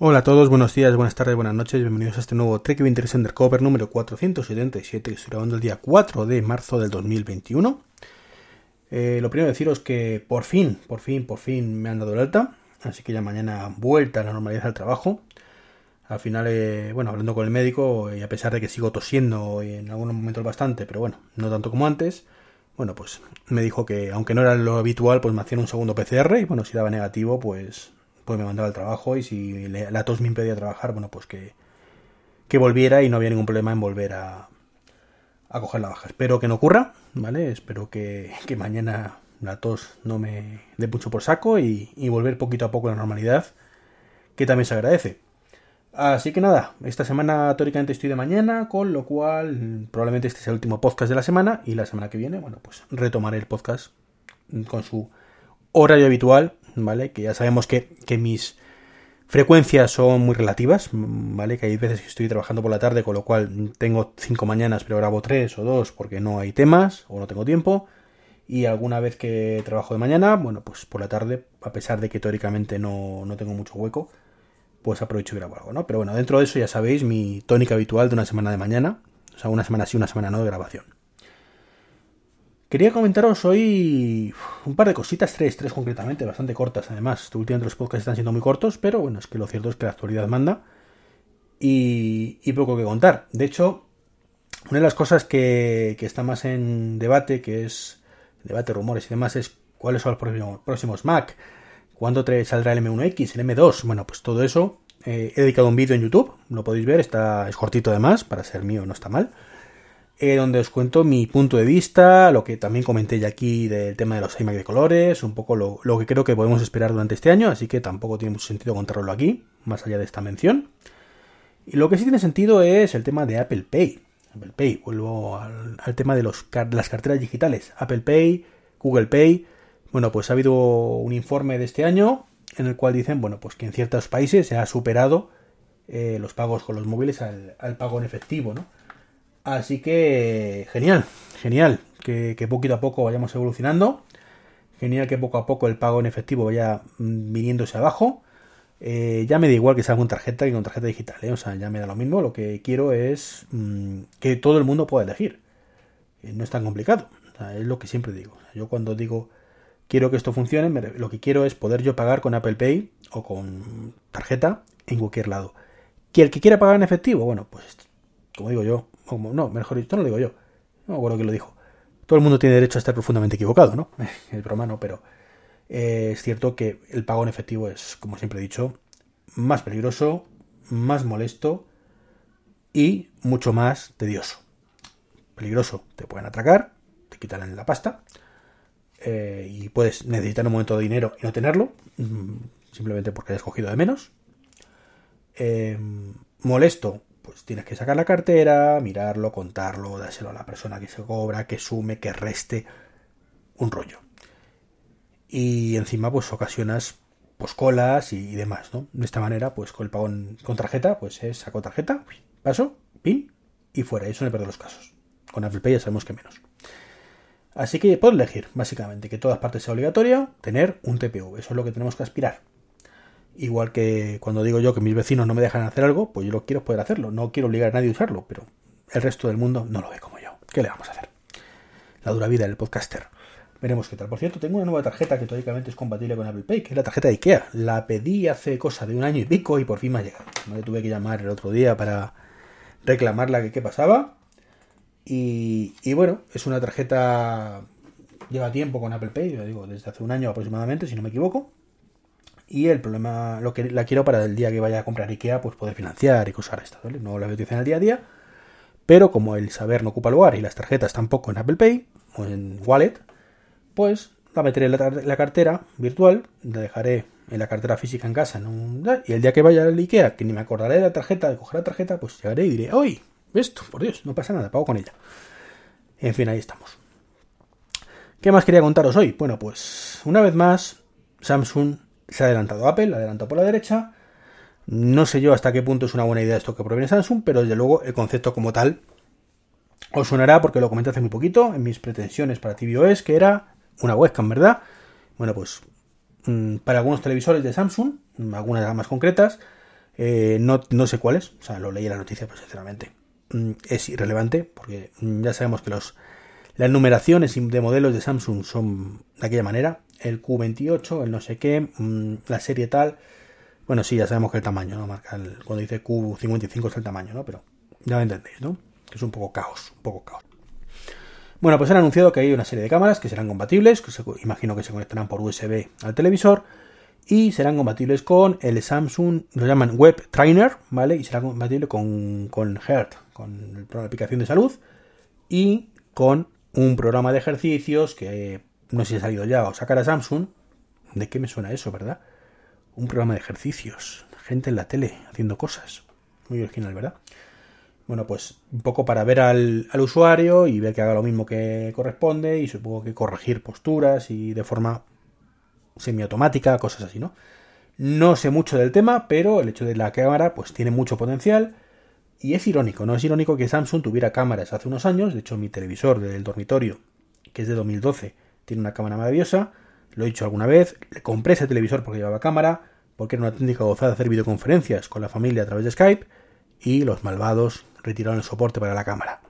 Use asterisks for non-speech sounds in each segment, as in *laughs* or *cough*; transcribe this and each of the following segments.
Hola a todos, buenos días, buenas tardes, buenas noches, bienvenidos a este nuevo Trek 23 Undercover número 477 que estoy grabando el día 4 de marzo del 2021. Eh, lo primero deciros que por fin, por fin, por fin me han dado el alta, así que ya mañana vuelta a la normalidad del trabajo. Al final, eh, bueno, hablando con el médico, y a pesar de que sigo tosiendo y en algunos momentos bastante, pero bueno, no tanto como antes, bueno, pues me dijo que aunque no era lo habitual, pues me hacían un segundo PCR y bueno, si daba negativo, pues pues me mandaba al trabajo y si la tos me impedía trabajar, bueno, pues que, que volviera y no había ningún problema en volver a, a coger la baja. Espero que no ocurra, ¿vale? Espero que, que mañana la tos no me dé mucho por saco y, y, volver poquito a poco a la normalidad, que también se agradece. Así que nada, esta semana teóricamente estoy de mañana, con lo cual probablemente este sea el último podcast de la semana y la semana que viene, bueno, pues retomaré el podcast con su horario habitual Que ya sabemos que, mis frecuencias son muy relativas, ¿vale? Que hay veces que estoy trabajando por la tarde, con lo cual tengo cinco mañanas, pero grabo tres o dos porque no hay temas o no tengo tiempo. Y alguna vez que trabajo de mañana, bueno, pues por la tarde, a pesar de que teóricamente no, no tengo mucho hueco, pues aprovecho y grabo algo, ¿no? Pero bueno, dentro de eso ya sabéis mi tónica habitual de una semana de mañana, o sea, una semana sí, una semana no de grabación. Quería comentaros hoy un par de cositas, tres, tres concretamente, bastante cortas además. Últimamente los podcasts están siendo muy cortos, pero bueno, es que lo cierto es que la actualidad manda y, poco que contar. De hecho, una de las cosas que, está más en debate, que es debate, rumores y demás, es cuáles son los próximos, próximos Mac, cuándo saldrá el M1X, el M2. Bueno, pues todo eso. Eh, he dedicado un vídeo en YouTube, lo podéis ver, está, es cortito además, para ser mío no está mal. Eh, donde os cuento mi punto de vista, lo que también comenté ya aquí del tema de los iMac de colores, un poco lo, que creo que podemos esperar durante este año, así que tampoco tiene mucho sentido contarlo aquí, más allá de esta mención. Y lo que sí tiene sentido es el tema de Apple Pay. Apple Pay, vuelvo al, tema de, los, las carteras digitales. Apple Pay, Google Pay. Bueno, pues ha habido un informe de este año en el cual dicen, bueno, pues que en ciertos países se ha superado eh, los pagos con los móviles al pago en efectivo, ¿no? Así que genial, genial, que, poquito a poco vayamos evolucionando. Genial que poco a poco el pago en efectivo vaya mm, viniéndose abajo. Eh, ya me da igual que sea con tarjeta que con tarjeta digital, ¿eh? o sea, ya me da lo mismo. Lo que quiero es mm, que todo el mundo pueda elegir. Eh, no es tan complicado, es lo que siempre digo. yo cuando digo quiero que esto funcione, lo que quiero es poder yo pagar con Apple Pay o con tarjeta en cualquier lado. Que el que quiera pagar en efectivo, bueno, pues como digo yo, no, mejor dicho, no lo digo yo. No me acuerdo que lo dijo. Todo el mundo tiene derecho a estar profundamente equivocado, ¿no? *laughs* Es broma, no, pero eh, es cierto que el pago en efectivo es, como siempre he dicho, más peligroso, más molesto y mucho más tedioso. Peligroso, te pueden atracar, te quitan la pasta eh, y puedes necesitar un momento de dinero y no tenerlo, mm, simplemente porque hayas cogido de menos. Eh, molesto, pues tienes que sacar la cartera, mirarlo, contarlo, dárselo a la persona que se cobra, que sume, que reste, un rollo. Y encima pues ocasionas pues colas y, demás, ¿no? De esta manera, pues con el pago con tarjeta, pues es saco tarjeta, paso, pin y fuera. Eso no perder los casos. Con Apple Pay ya sabemos que menos. Así que puedo elegir, básicamente, que todas partes sea obligatorio tener un TPV. Eso es lo que tenemos que aspirar. Igual que cuando digo yo que mis vecinos no me dejan hacer algo, pues yo lo quiero poder hacerlo. No quiero obligar a nadie a usarlo, pero el resto del mundo no lo ve como yo. ¿Qué le vamos a hacer? La dura vida del podcaster. Veremos qué tal. Por cierto, tengo una nueva tarjeta que teóricamente es compatible con Apple Pay, que es la tarjeta de IKEA. La pedí hace cosa de un año y pico y por fin me ha llegado. Me tuve que llamar el otro día para reclamarla que qué pasaba. Y, y, bueno, es una tarjeta. Lleva tiempo con Apple Pay, digo, desde hace un año aproximadamente, si no me equivoco. Y el problema, lo que la quiero para el día que vaya a comprar IKEA, pues poder financiar y cosas estas, ¿vale? No la voy a utilizar en el día a día, pero como el saber no ocupa lugar y las tarjetas tampoco en Apple Pay o en Wallet, pues la meteré en la, cartera virtual, la dejaré en la cartera física en casa, y el día que vaya al Ikea, que ni me acordaré de la tarjeta, de coger la tarjeta, pues llegaré y diré, ¡Uy! Esto, por Dios, no pasa nada, pago con ella. En fin, ahí estamos. ¿Qué más quería contaros hoy? Bueno, pues una vez más, Samsung se ha adelantado Apple, adelantado por la derecha. No sé yo hasta qué punto es una buena idea esto que proviene Samsung, pero desde luego el concepto como tal os sonará porque lo comenté hace muy poquito en mis pretensiones para tvOS, que era una webcam, ¿verdad? Bueno, pues mm, para algunos televisores de Samsung, algunas gamas concretas, eh, no, no, sé cuáles, o sea, lo leí en la noticia, pues sinceramente mm, es irrelevante, porque mm, ya sabemos que los, las numeraciones de modelos de Samsung son de aquella manera, el Q28, el no sé qué, la serie tal, bueno, sí, ya sabemos que el tamaño, ¿no? Marca cuando dice Q55 es el tamaño, ¿no? Pero ya me entendéis, ¿no? Que es un poco caos, un poco caos. Bueno, pues han anunciado que hay una serie de cámaras que serán compatibles, que imagino que se conectarán por USB al televisor y serán compatibles con el Samsung, lo llaman Web Trainer, ¿vale? Y será compatible con, con Heart, con la aplicación de salud y con un programa de ejercicios que no sé si ha salido ya o sacará Samsung. ¿De qué me suena eso, verdad? Un programa de ejercicios, gente en la tele haciendo cosas. Muy original, ¿verdad? bueno, pues un poco para ver al, usuario y ver que haga lo mismo que corresponde y supongo que corregir posturas y de forma semiautomática, cosas así, ¿no? No sé mucho del tema, pero el hecho de la cámara pues tiene mucho potencial y es irónico, ¿no? Es irónico que Samsung tuviera cámaras hace unos años, de hecho mi televisor del dormitorio, que es de 2012, tiene una cámara maravillosa, lo he dicho alguna vez, le compré ese televisor porque llevaba cámara, porque era una técnica gozada de hacer videoconferencias con la familia a través de Skype, y los malvados retiraron el soporte para la cámara.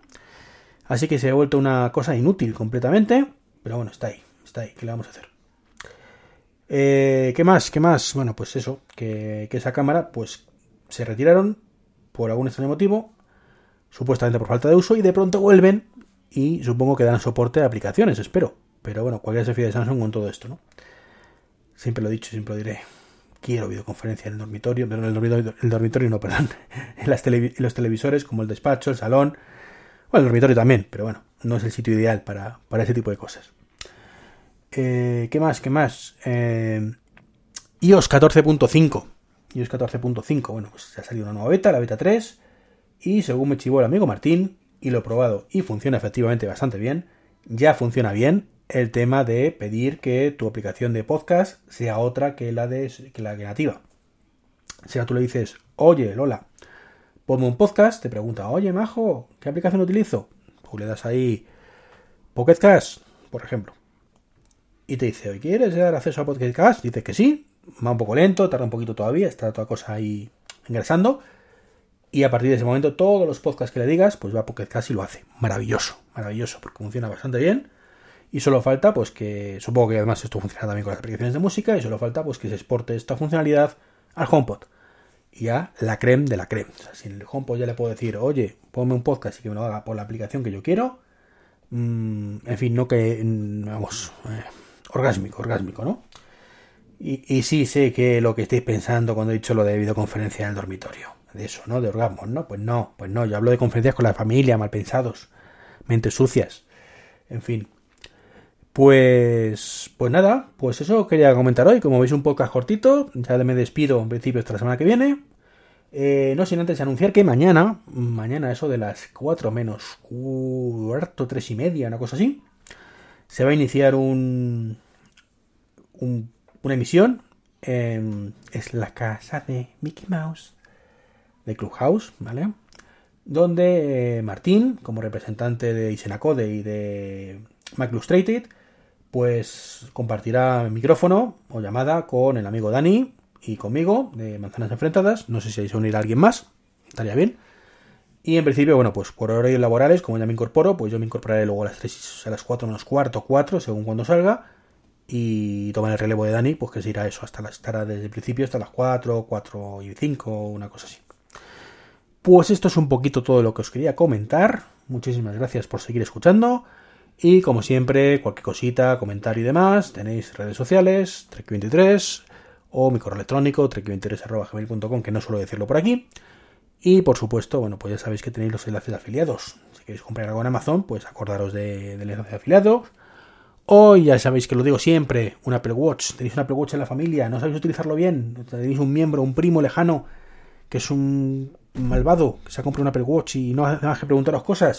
Así que se ha vuelto una cosa inútil completamente, pero bueno, está ahí, está ahí, ¿qué le vamos a hacer? Eh, ¿Qué más? ¿Qué más? Bueno, pues eso, que, esa cámara, pues se retiraron por algún extraño motivo, supuestamente por falta de uso, y de pronto vuelven y supongo que dan soporte a aplicaciones, espero. Pero bueno, cualquiera se fía de Samsung con todo esto, ¿no? Siempre lo he dicho, siempre lo diré quiero videoconferencia en el dormitorio, pero en el dormitorio, el dormitorio no, *laughs* perdón, en, las los televisores como el despacho, el salón, bueno, el dormitorio también, pero bueno, no es el sitio ideal para, para ese tipo de cosas. Eh, ¿Qué más? ¿Qué más? Eh, iOS 14.5. iOS 14.5, bueno, pues se ha salido una nueva beta, la beta 3, y según me chivó el amigo Martín, y lo he probado y funciona efectivamente bastante bien, ya funciona bien, el tema de pedir que tu aplicación de podcast sea otra que la de que la nativa. Si tú le dices, oye, Lola, ponme un podcast, te pregunta, oye, Majo, ¿qué aplicación utilizo? Tú le das ahí Pocket por ejemplo. Y te dice, oye, ¿quieres dar acceso a Pocket Cast? Dice que sí, va un poco lento, tarda un poquito todavía, está toda cosa ahí ingresando. Y a partir de ese momento, todos los podcasts que le digas, pues va a Pocket Cast y lo hace. Maravilloso, maravilloso, porque funciona bastante bien y solo falta, pues que, supongo que además esto funciona también con las aplicaciones de música, y solo falta, pues que se exporte esta funcionalidad al HomePod. Y ya la creme de la creme. O sea, si en el HomePod ya le puedo decir, oye, ponme un podcast y que me lo haga por la aplicación que yo quiero. Mm, en fin, no que, mm, vamos, eh, orgásmico, orgásmico, ¿no? Y, y, sí sé que lo que estáis pensando cuando he dicho lo de videoconferencia en el dormitorio. De eso, ¿no? De orgasmos, ¿no? Pues no, pues no. Yo hablo de conferencias con la familia, mal pensados, mentes sucias. En fin, pues, pues nada, pues eso quería comentar hoy. Como veis, un podcast cortito. Ya me despido en principio esta semana que viene. Eh, no sin antes anunciar que mañana, mañana eso de las 4 menos cuarto, 3 y media, una cosa así, se va a iniciar un, una emisión. es la casa de Mickey Mouse, de Clubhouse, ¿vale? Donde eh, Martín, como representante de Isenacode y de Mac Illustrated, pues compartirá micrófono o llamada con el amigo Dani y conmigo de Manzanas Enfrentadas. No sé si hay que unir a alguien más, estaría bien. Y en principio, bueno, pues por horarios laborales, como ya me incorporo, pues yo me incorporaré luego a las 3, a las 4 menos cuarto, 4, según cuando salga. Y tomar el relevo de Dani, pues que se irá eso, hasta las, estará desde el principio hasta las 4, 4 y 5, una cosa así. Pues esto es un poquito todo lo que os quería comentar. Muchísimas gracias por seguir escuchando. Y como siempre, cualquier cosita, comentario y demás, tenéis redes sociales, Trek23 o mi correo electrónico, trek23.gmail.com, que no suelo decirlo por aquí. Y por supuesto, bueno, pues ya sabéis que tenéis los enlaces de afiliados. Si queréis comprar algo en Amazon, pues acordaros del enlace de afiliados. Hoy ya sabéis que lo digo siempre, un Apple Watch. Tenéis un Apple Watch en la familia, no sabéis utilizarlo bien. Tenéis un miembro, un primo lejano que es un malvado que se ha comprado un Apple Watch y no hace más que preguntaros cosas.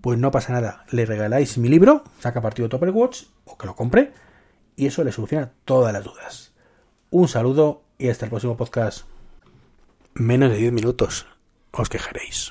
Pues no pasa nada. Le regaláis mi libro, saca partido Apple Watch o que lo compre y eso le soluciona todas las dudas. Un saludo y hasta el próximo podcast. Menos de 10 minutos. Os quejaréis.